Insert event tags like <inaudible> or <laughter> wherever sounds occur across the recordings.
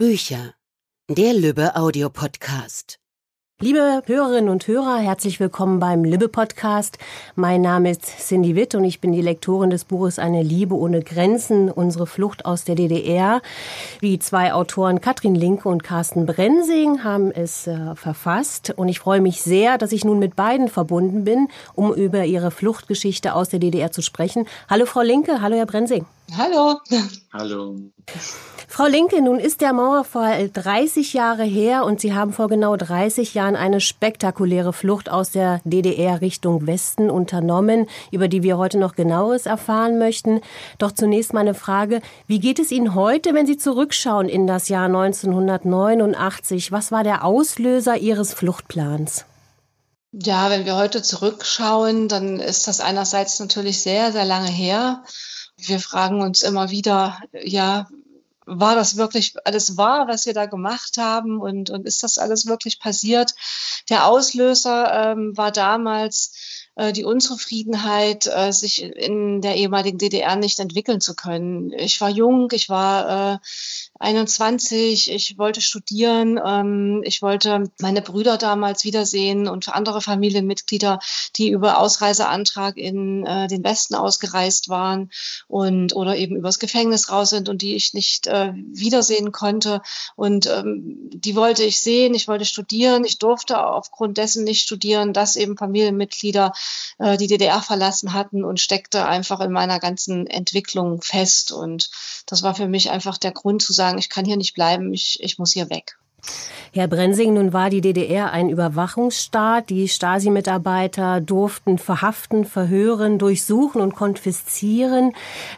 Bücher. Der Lübbe Audiopodcast. Liebe Hörerinnen und Hörer, herzlich willkommen beim Libbe Podcast. Mein Name ist Cindy Witt und ich bin die Lektorin des Buches Eine Liebe ohne Grenzen, unsere Flucht aus der DDR. Die zwei Autoren Katrin Linke und Carsten Brensing haben es äh, verfasst und ich freue mich sehr, dass ich nun mit beiden verbunden bin, um über ihre Fluchtgeschichte aus der DDR zu sprechen. Hallo Frau Linke, hallo Herr Brensing. Hallo. Hallo. Frau Linke, nun ist der Mauerfall 30 Jahre her und Sie haben vor genau 30 Jahren eine spektakuläre Flucht aus der DDR Richtung Westen unternommen, über die wir heute noch genaueres erfahren möchten. Doch zunächst meine Frage, wie geht es Ihnen heute, wenn Sie zurückschauen in das Jahr 1989? Was war der Auslöser Ihres Fluchtplans? Ja, wenn wir heute zurückschauen, dann ist das einerseits natürlich sehr, sehr lange her. Wir fragen uns immer wieder, ja, war das wirklich alles wahr, was wir da gemacht haben und, und ist das alles wirklich passiert? Der Auslöser ähm, war damals die Unzufriedenheit, äh, sich in der ehemaligen DDR nicht entwickeln zu können. Ich war jung, ich war äh, 21, ich wollte studieren, ähm, ich wollte meine Brüder damals wiedersehen und andere Familienmitglieder, die über Ausreiseantrag in äh, den Westen ausgereist waren und oder eben übers Gefängnis raus sind und die ich nicht äh, wiedersehen konnte. Und ähm, die wollte ich sehen, ich wollte studieren, ich durfte aufgrund dessen nicht studieren, dass eben Familienmitglieder äh, die DDR verlassen hatten und steckte einfach in meiner ganzen Entwicklung fest. Und das war für mich einfach der Grund zu sagen, ich kann hier nicht bleiben, ich, ich muss hier weg. Herr Brensing, nun war die DDR ein Überwachungsstaat. Die Stasi-Mitarbeiter durften verhaften, verhören, durchsuchen und konfiszieren.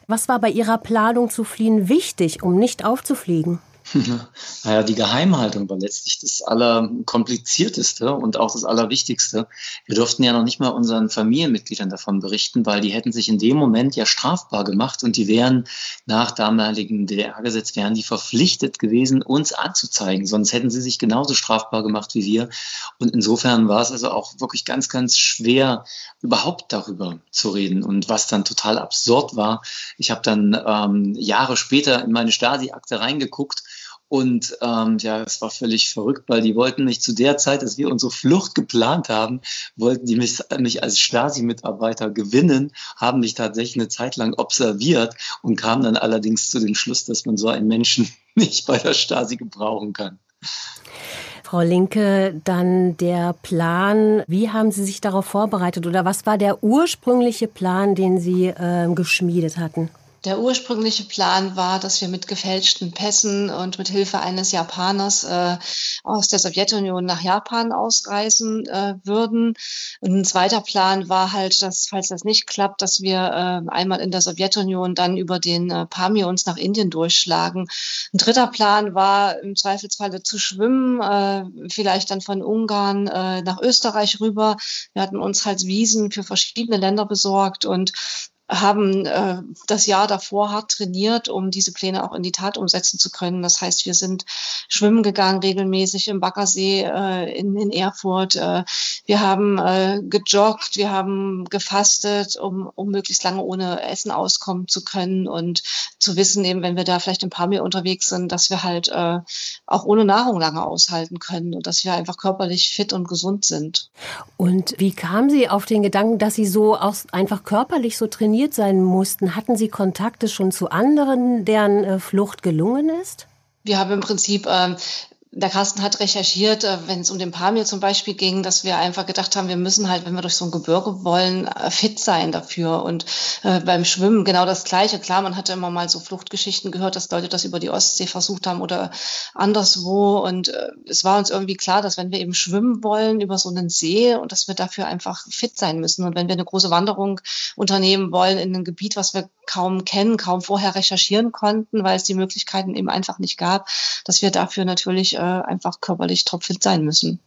Was war bei Ihrer Planung zu fliehen wichtig, um nicht aufzufliegen? <laughs> Naja, die Geheimhaltung war letztlich das Allerkomplizierteste und auch das Allerwichtigste. Wir durften ja noch nicht mal unseren Familienmitgliedern davon berichten, weil die hätten sich in dem Moment ja strafbar gemacht und die wären nach damaligem DDR-Gesetz wären die verpflichtet gewesen, uns anzuzeigen. Sonst hätten sie sich genauso strafbar gemacht wie wir. Und insofern war es also auch wirklich ganz, ganz schwer, überhaupt darüber zu reden. Und was dann total absurd war, ich habe dann ähm, Jahre später in meine Stasi-Akte reingeguckt und ähm, ja, es war völlig verrückt, weil die wollten mich zu der Zeit, dass wir unsere Flucht geplant haben, wollten die mich, mich als Stasi-Mitarbeiter gewinnen, haben mich tatsächlich eine Zeit lang observiert und kamen dann allerdings zu dem Schluss, dass man so einen Menschen <laughs> nicht bei der Stasi gebrauchen kann. Frau Linke, dann der Plan. Wie haben Sie sich darauf vorbereitet oder was war der ursprüngliche Plan, den Sie äh, geschmiedet hatten? Der ursprüngliche Plan war, dass wir mit gefälschten Pässen und mit Hilfe eines Japaners äh, aus der Sowjetunion nach Japan ausreisen äh, würden. Und ein zweiter Plan war halt, dass, falls das nicht klappt, dass wir äh, einmal in der Sowjetunion dann über den äh, Pamir uns nach Indien durchschlagen. Ein dritter Plan war im Zweifelsfalle zu schwimmen, äh, vielleicht dann von Ungarn äh, nach Österreich rüber. Wir hatten uns halt Wiesen für verschiedene Länder besorgt und haben äh, das Jahr davor hart trainiert, um diese Pläne auch in die Tat umsetzen zu können. Das heißt, wir sind schwimmen gegangen regelmäßig im Baggersee äh, in, in Erfurt. Äh, wir haben äh, gejoggt, wir haben gefastet, um, um möglichst lange ohne Essen auskommen zu können und zu wissen, eben wenn wir da vielleicht ein paar mehr unterwegs sind, dass wir halt äh, auch ohne Nahrung lange aushalten können und dass wir einfach körperlich fit und gesund sind. Und wie kam Sie auf den Gedanken, dass Sie so auch einfach körperlich so trainieren? Trainiert sein mussten, hatten Sie Kontakte schon zu anderen, deren äh, Flucht gelungen ist? Wir haben im Prinzip ähm, der Carsten hat recherchiert, äh, wenn es um den Pamir zum Beispiel ging, dass wir einfach gedacht haben, wir müssen halt, wenn wir durch so ein Gebirge wollen, äh, fit sein dafür. Und äh, beim Schwimmen genau das Gleiche. Klar, man hatte immer mal so Fluchtgeschichten gehört, dass Leute das über die Ostsee versucht haben oder anderswo. Und es war uns irgendwie klar, dass wenn wir eben schwimmen wollen über so einen See und dass wir dafür einfach fit sein müssen. Und wenn wir eine große Wanderung unternehmen wollen in ein Gebiet, was wir kaum kennen, kaum vorher recherchieren konnten, weil es die Möglichkeiten eben einfach nicht gab, dass wir dafür natürlich einfach körperlich topfit sein müssen.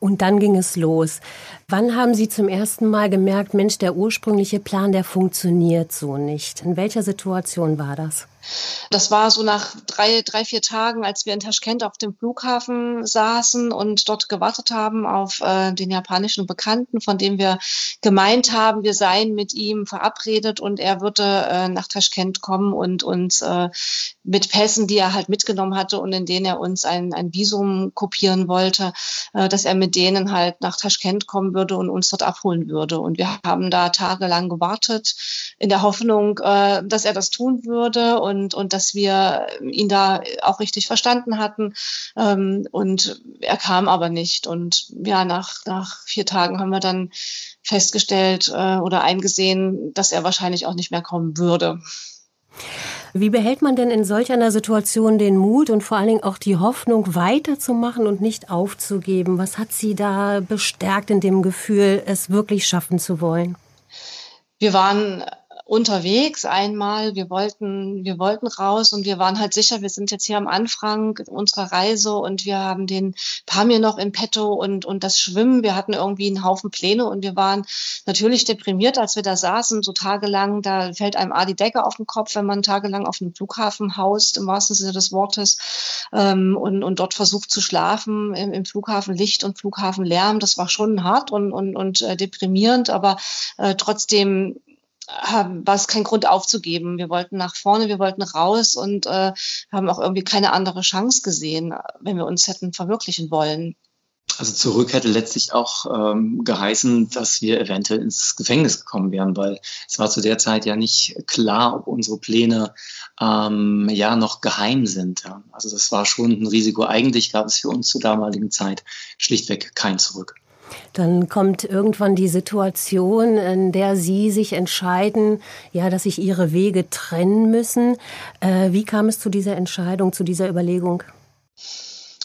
Und dann ging es los. Wann haben Sie zum ersten Mal gemerkt, Mensch, der ursprüngliche Plan, der funktioniert so nicht? In welcher Situation war das? Das war so nach drei, drei, vier Tagen, als wir in Taschkent auf dem Flughafen saßen und dort gewartet haben auf äh, den japanischen Bekannten, von dem wir gemeint haben, wir seien mit ihm verabredet und er würde äh, nach Taschkent kommen und uns äh, mit Pässen, die er halt mitgenommen hatte und in denen er uns ein, ein Visum kopieren wollte, äh, dass er mit denen halt nach Taschkent kommen würde und uns dort abholen würde. Und wir haben da tagelang gewartet in der Hoffnung, äh, dass er das tun würde und, und dass wir ihn da auch richtig verstanden hatten. Ähm, und er kam aber nicht. Und ja, nach, nach vier Tagen haben wir dann festgestellt äh, oder eingesehen, dass er wahrscheinlich auch nicht mehr kommen würde. Wie behält man denn in solch einer Situation den Mut und vor allen Dingen auch die Hoffnung, weiterzumachen und nicht aufzugeben? Was hat Sie da bestärkt in dem Gefühl, es wirklich schaffen zu wollen? Wir waren unterwegs einmal. Wir wollten, wir wollten raus und wir waren halt sicher, wir sind jetzt hier am Anfang unserer Reise und wir haben den Pamir noch im Petto und, und das Schwimmen. Wir hatten irgendwie einen Haufen Pläne und wir waren natürlich deprimiert, als wir da saßen, so tagelang. Da fällt einem A die Decke auf den Kopf, wenn man tagelang auf einem Flughafen haust, im wahrsten Sinne des Wortes, ähm, und, und dort versucht zu schlafen im, im Flughafen Licht und Flughafenlärm. Das war schon hart und, und, und äh, deprimierend, aber äh, trotzdem war es kein Grund aufzugeben. Wir wollten nach vorne, wir wollten raus und äh, haben auch irgendwie keine andere Chance gesehen, wenn wir uns hätten verwirklichen wollen. Also zurück hätte letztlich auch ähm, geheißen, dass wir eventuell ins Gefängnis gekommen wären, weil es war zu der Zeit ja nicht klar, ob unsere Pläne ähm, ja noch geheim sind. Also das war schon ein Risiko. Eigentlich gab es für uns zur damaligen Zeit schlichtweg kein Zurück. Dann kommt irgendwann die Situation, in der Sie sich entscheiden, ja, dass sich Ihre Wege trennen müssen. Äh, wie kam es zu dieser Entscheidung, zu dieser Überlegung?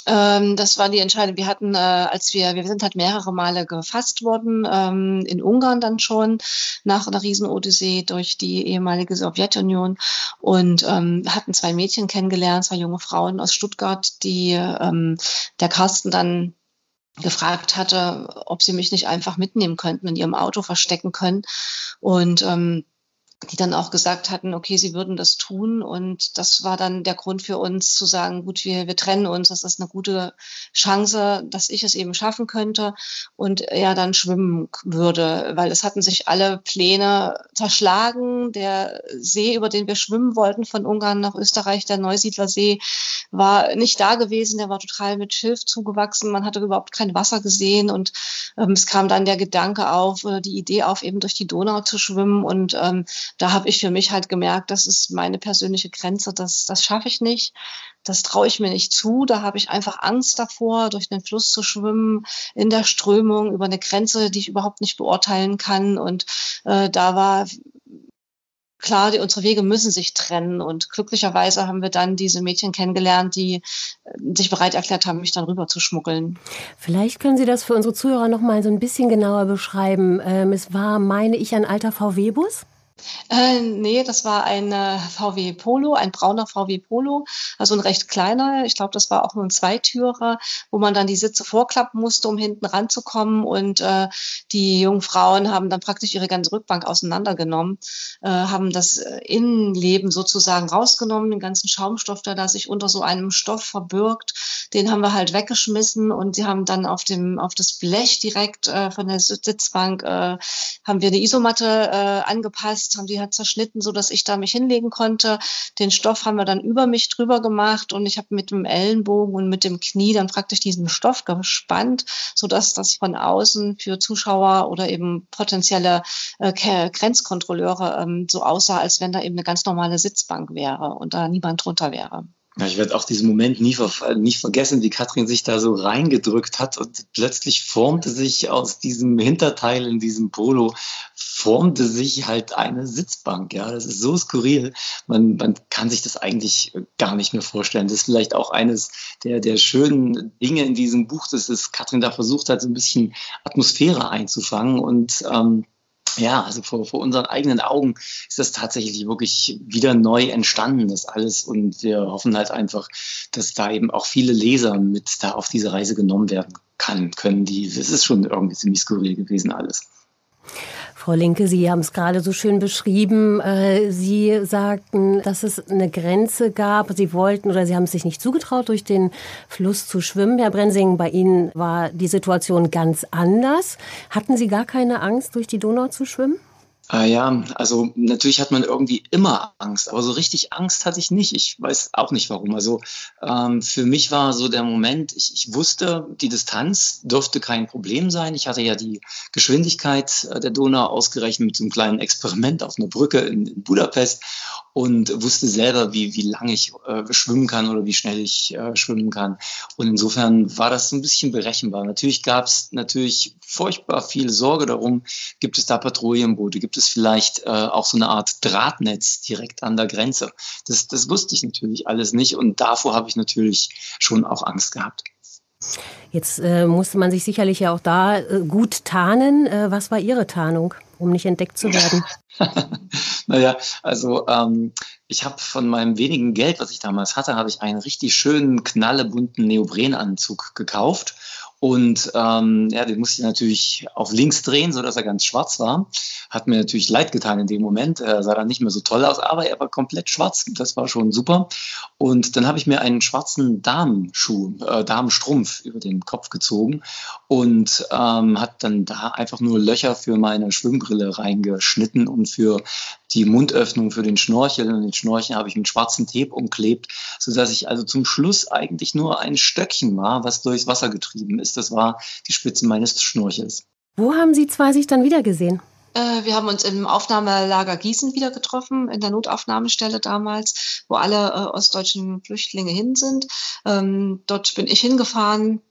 Ähm, das war die Entscheidung. Wir hatten, äh, als wir, wir sind halt mehrere Male gefasst worden, ähm, in Ungarn dann schon, nach einer Riesenodyssee durch die ehemalige Sowjetunion und ähm, hatten zwei Mädchen kennengelernt, zwei junge Frauen aus Stuttgart, die ähm, der Carsten dann gefragt hatte, ob sie mich nicht einfach mitnehmen könnten, in ihrem Auto verstecken können. Und ähm, die dann auch gesagt hatten, okay, sie würden das tun. Und das war dann der Grund für uns zu sagen, gut, wir, wir trennen uns. Das ist eine gute Chance, dass ich es eben schaffen könnte und er dann schwimmen würde, weil es hatten sich alle Pläne zerschlagen. Der See, über den wir schwimmen wollten von Ungarn nach Österreich, der Neusiedlersee, war nicht da gewesen. Der war total mit Schilf zugewachsen. Man hatte überhaupt kein Wasser gesehen. Und ähm, es kam dann der Gedanke auf oder die Idee auf, eben durch die Donau zu schwimmen. Und ähm, da habe ich für mich halt gemerkt, das ist meine persönliche Grenze, das, das schaffe ich nicht, das traue ich mir nicht zu, da habe ich einfach Angst davor, durch den Fluss zu schwimmen, in der Strömung, über eine Grenze, die ich überhaupt nicht beurteilen kann. Und äh, da war klar, die, unsere Wege müssen sich trennen. Und glücklicherweise haben wir dann diese Mädchen kennengelernt, die äh, sich bereit erklärt haben, mich dann rüber zu schmuggeln. Vielleicht können Sie das für unsere Zuhörer noch mal so ein bisschen genauer beschreiben. Ähm, es war, meine ich, ein alter VW-Bus? Äh, nee, das war ein VW Polo, ein brauner VW Polo, also ein recht kleiner. Ich glaube, das war auch nur ein Zweitürer, wo man dann die Sitze vorklappen musste, um hinten ranzukommen. Und äh, die jungen Frauen haben dann praktisch ihre ganze Rückbank auseinandergenommen, äh, haben das äh, Innenleben sozusagen rausgenommen, den ganzen Schaumstoff, der da sich unter so einem Stoff verbirgt, den haben wir halt weggeschmissen und sie haben dann auf dem auf das Blech direkt äh, von der Sitzbank äh, haben wir eine Isomatte äh, angepasst haben die halt zerschnitten, so dass ich da mich hinlegen konnte. Den Stoff haben wir dann über mich drüber gemacht und ich habe mit dem Ellenbogen und mit dem Knie dann praktisch diesen Stoff gespannt, so dass das von außen für Zuschauer oder eben potenzielle äh, Grenzkontrolleure ähm, so aussah, als wenn da eben eine ganz normale Sitzbank wäre und da niemand drunter wäre. Ich werde auch diesen Moment nie, nicht vergessen, wie Katrin sich da so reingedrückt hat und plötzlich formte sich aus diesem Hinterteil in diesem Polo, formte sich halt eine Sitzbank. Ja, das ist so skurril. Man, man kann sich das eigentlich gar nicht mehr vorstellen. Das ist vielleicht auch eines der, der schönen Dinge in diesem Buch, dass es Katrin da versucht hat, so ein bisschen Atmosphäre einzufangen und ähm, ja, also vor, vor unseren eigenen Augen ist das tatsächlich wirklich wieder neu entstanden, das alles. Und wir hoffen halt einfach, dass da eben auch viele Leser mit da auf diese Reise genommen werden kann, können. Die, das ist schon irgendwie ziemlich skurril gewesen alles. Frau Linke, Sie haben es gerade so schön beschrieben. Äh, Sie sagten, dass es eine Grenze gab. Sie wollten oder Sie haben es sich nicht zugetraut, durch den Fluss zu schwimmen. Herr Brensing, bei Ihnen war die Situation ganz anders. Hatten Sie gar keine Angst, durch die Donau zu schwimmen? Ah ja, also natürlich hat man irgendwie immer Angst, aber so richtig Angst hatte ich nicht. Ich weiß auch nicht warum. Also ähm, für mich war so der Moment, ich, ich wusste, die Distanz dürfte kein Problem sein. Ich hatte ja die Geschwindigkeit äh, der Donau ausgerechnet mit so einem kleinen Experiment auf einer Brücke in, in Budapest und wusste selber, wie, wie lange ich äh, schwimmen kann oder wie schnell ich äh, schwimmen kann. Und insofern war das so ein bisschen berechenbar. Natürlich gab es natürlich furchtbar viel Sorge darum, gibt es da Patrouillenboote, gibt es vielleicht äh, auch so eine Art Drahtnetz direkt an der Grenze. Das, das wusste ich natürlich alles nicht und davor habe ich natürlich schon auch Angst gehabt. Jetzt äh, musste man sich sicherlich ja auch da äh, gut tarnen. Äh, was war Ihre Tarnung, um nicht entdeckt zu werden? <laughs> naja, also ähm, ich habe von meinem wenigen Geld, was ich damals hatte, habe ich einen richtig schönen, knallebunten Neoprenanzug gekauft und ähm, ja, den musste ich natürlich auf links drehen, so dass er ganz schwarz war. Hat mir natürlich leid getan in dem Moment. Er sah dann nicht mehr so toll aus, aber er war komplett schwarz. Das war schon super. Und dann habe ich mir einen schwarzen Damenschuh, äh, Damenstrumpf über den Kopf gezogen und ähm, hat dann da einfach nur Löcher für meine Schwimmbrille reingeschnitten und für die Mundöffnung für den Schnorchel und den Schnorchel habe ich mit schwarzen Tape umklebt, sodass ich also zum Schluss eigentlich nur ein Stöckchen war, was durchs Wasser getrieben ist. Das war die Spitze meines Schnorchels. Wo haben Sie zwei sich dann wieder gesehen? Äh, wir haben uns im Aufnahmelager Gießen wieder getroffen, in der Notaufnahmestelle damals, wo alle äh, ostdeutschen Flüchtlinge hin sind. Ähm, dort bin ich hingefahren,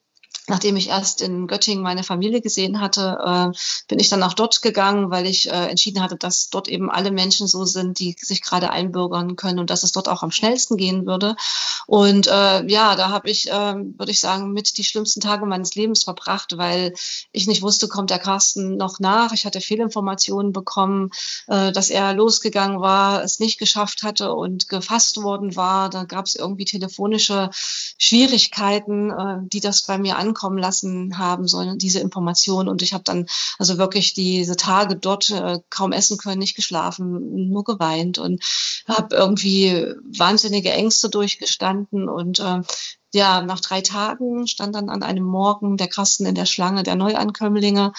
Nachdem ich erst in Göttingen meine Familie gesehen hatte, äh, bin ich dann auch dort gegangen, weil ich äh, entschieden hatte, dass dort eben alle Menschen so sind, die sich gerade einbürgern können und dass es dort auch am schnellsten gehen würde. Und äh, ja, da habe ich, äh, würde ich sagen, mit die schlimmsten Tage meines Lebens verbracht, weil ich nicht wusste, kommt der Carsten noch nach. Ich hatte Fehlinformationen bekommen, äh, dass er losgegangen war, es nicht geschafft hatte und gefasst worden war. Da gab es irgendwie telefonische Schwierigkeiten, äh, die das bei mir ankommen ankommen lassen haben sollen, diese Information. Und ich habe dann also wirklich diese Tage dort äh, kaum essen können, nicht geschlafen, nur geweint und habe irgendwie wahnsinnige Ängste durchgestanden. Und äh, ja, nach drei Tagen stand dann an einem Morgen der Kasten in der Schlange der Neuankömmlinge,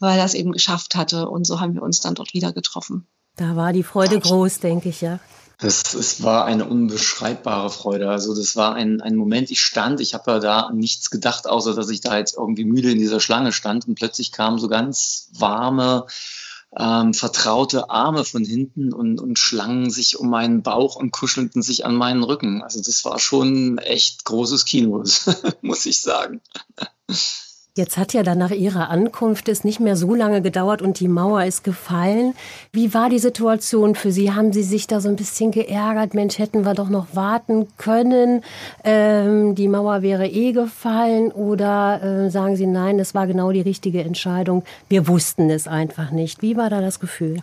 weil er es eben geschafft hatte. Und so haben wir uns dann dort wieder getroffen. Da war die Freude groß, denke ich, ja. Das, es war eine unbeschreibbare Freude. Also das war ein, ein Moment, ich stand, ich habe ja da nichts gedacht, außer dass ich da jetzt irgendwie müde in dieser Schlange stand und plötzlich kamen so ganz warme, ähm, vertraute Arme von hinten und, und schlangen sich um meinen Bauch und kuschelten sich an meinen Rücken. Also das war schon echt großes Kino, <laughs> muss ich sagen. Jetzt hat ja dann nach Ihrer Ankunft es nicht mehr so lange gedauert und die Mauer ist gefallen. Wie war die Situation für Sie? Haben Sie sich da so ein bisschen geärgert? Mensch, hätten wir doch noch warten können. Ähm, die Mauer wäre eh gefallen. Oder äh, sagen Sie, nein, das war genau die richtige Entscheidung. Wir wussten es einfach nicht. Wie war da das Gefühl?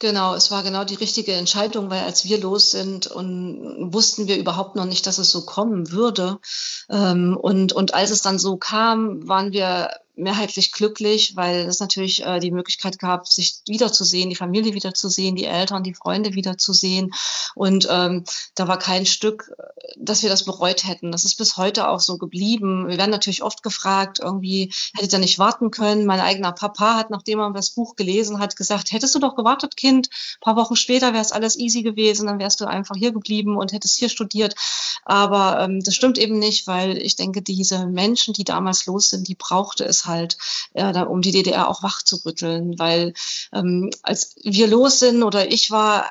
Genau, es war genau die richtige Entscheidung, weil als wir los sind und wussten wir überhaupt noch nicht, dass es so kommen würde. Ähm, und, und als es dann so kam, waren wir mehrheitlich glücklich, weil es natürlich äh, die Möglichkeit gab, sich wiederzusehen, die Familie wiederzusehen, die Eltern, die Freunde wiederzusehen. Und ähm, da war kein Stück, dass wir das bereut hätten. Das ist bis heute auch so geblieben. Wir werden natürlich oft gefragt, irgendwie hättet ihr nicht warten können. Mein eigener Papa hat, nachdem er das Buch gelesen hat, gesagt, hättest du doch gewartet, Kind. Ein paar Wochen später wäre es alles easy gewesen, dann wärst du einfach hier geblieben und hättest hier studiert. Aber ähm, das stimmt eben nicht, weil ich denke, diese Menschen, die damals los sind, die brauchte es halt, äh, um die DDR auch wach zu rütteln. Weil ähm, als wir los sind oder ich war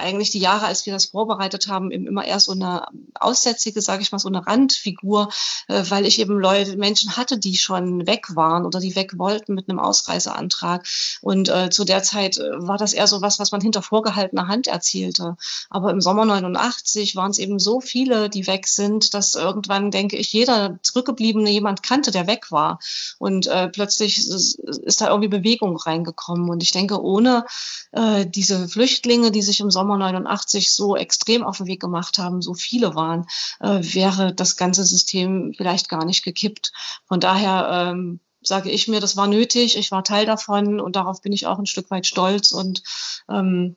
eigentlich die Jahre, als wir das vorbereitet haben, eben immer eher so eine aussätzige, sage ich mal, so eine Randfigur, äh, weil ich eben Leute, Menschen hatte, die schon weg waren oder die weg wollten mit einem Ausreiseantrag. Und äh, zu der Zeit äh, war das eher so was, was man hinter vorgehaltener Hand erzielte. Aber im Sommer 89 waren es eben so viele, die weg sind, dass irgendwann, denke ich, jeder Zurückgebliebene jemand kannte, der weg war. Und äh, plötzlich ist, ist da irgendwie Bewegung reingekommen. Und ich denke, ohne äh, diese Flüchtlinge, die sich im Sommer 89 so extrem auf den Weg gemacht haben, so viele waren, äh, wäre das ganze System vielleicht gar nicht gekippt. Von daher ähm, sage ich mir, das war nötig, ich war Teil davon und darauf bin ich auch ein Stück weit stolz und ähm,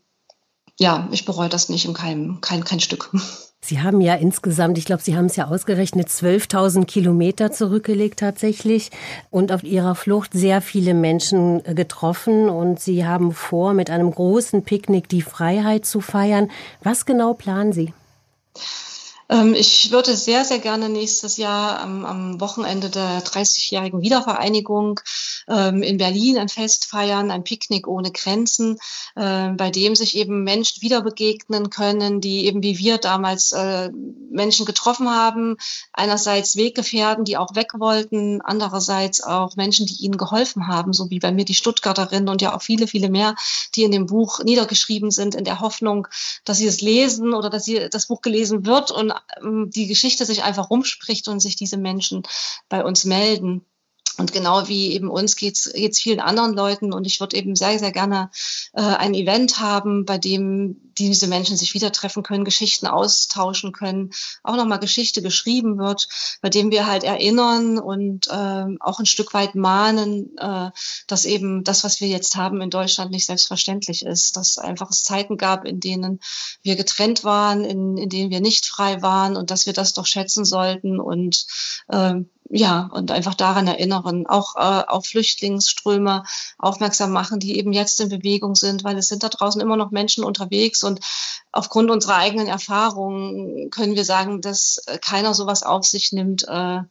ja, ich bereue das nicht im kein, kein, kein Stück. <laughs> Sie haben ja insgesamt, ich glaube, Sie haben es ja ausgerechnet, 12.000 Kilometer zurückgelegt tatsächlich und auf Ihrer Flucht sehr viele Menschen äh, getroffen und Sie haben vor, mit einem großen Picknick die Freiheit zu feiern. Was genau planen Sie? Ähm, ich würde sehr, sehr gerne nächstes Jahr am, Wochenende der 30-jährigen Wiedervereinigung ähm, in Berlin ein Fest feiern, ein Picknick ohne Grenzen, äh, bei dem sich eben Menschen wieder begegnen können, die eben wie wir damals äh, Menschen getroffen haben. Einerseits Weggefährten, die auch weg wollten, andererseits auch Menschen, die ihnen geholfen haben, so wie bei mir die Stuttgarterin und ja auch viele, viele mehr, die in dem Buch niedergeschrieben sind, in der Hoffnung, dass sie es lesen oder dass sie das Buch gelesen wird und ähm, die Geschichte sich einfach rumspricht und sich diese Menschen bei uns melden. Und genau wie eben uns geht's geht's vielen anderen Leuten. Und ich würde eben sehr, sehr gerne äh, ein Event haben, bei dem diese Menschen sich wieder treffen können, Geschichten austauschen können, auch nochmal Geschichte geschrieben wird, bei dem wir halt erinnern und äh, auch ein Stück weit mahnen, äh, dass eben das, was wir jetzt haben in Deutschland, nicht selbstverständlich ist. Dass einfach es Zeiten gab, in denen wir getrennt waren, in, in denen wir nicht frei waren und dass wir das doch schätzen sollten und äh, ja, und einfach daran erinnern, auch äh, auf Flüchtlingsströme aufmerksam machen, die eben jetzt in Bewegung sind, weil es sind da draußen immer noch Menschen unterwegs und aufgrund unserer eigenen Erfahrungen können wir sagen, dass keiner sowas auf sich nimmt, äh,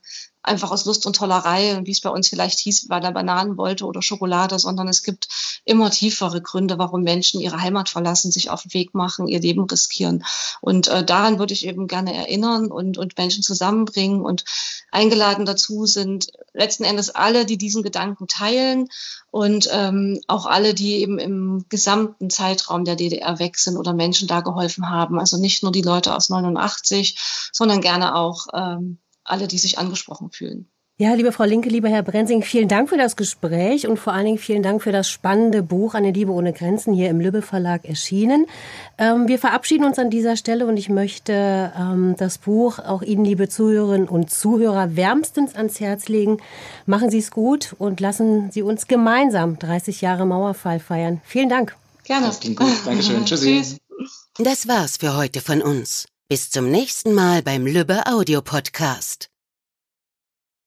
einfach aus Lust und Tollerei und wie es bei uns vielleicht hieß, weil er Bananen wollte oder Schokolade, sondern es gibt immer tiefere Gründe, warum Menschen ihre Heimat verlassen, sich auf den Weg machen, ihr Leben riskieren. Und äh, daran würde ich eben gerne erinnern und, und Menschen zusammenbringen und eingeladen dazu sind letzten Endes alle, die diesen Gedanken teilen und ähm, auch alle, die eben im gesamten Zeitraum der DDR weg sind oder Menschen da geholfen haben. Also nicht nur die Leute aus 89, sondern gerne auch ähm, alle, die sich angesprochen fühlen. Ja, liebe Frau Linke, lieber Herr Brensing, vielen Dank für das Gespräch und vor allen Dingen vielen Dank für das spannende Buch Eine Liebe ohne Grenzen hier im Lübbe Verlag erschienen. Ähm, wir verabschieden uns an dieser Stelle und ich möchte ähm, das Buch auch Ihnen, liebe Zuhörerinnen und Zuhörer, wärmstens ans Herz legen. Machen Sie es gut und lassen Sie uns gemeinsam 30 Jahre Mauerfall feiern. Vielen Dank. Gerne. Das klingt gut. Dankeschön. <laughs> Tschüssi. Das war's für heute von uns. Bis zum nächsten Mal beim Lübbe Audio Podcast.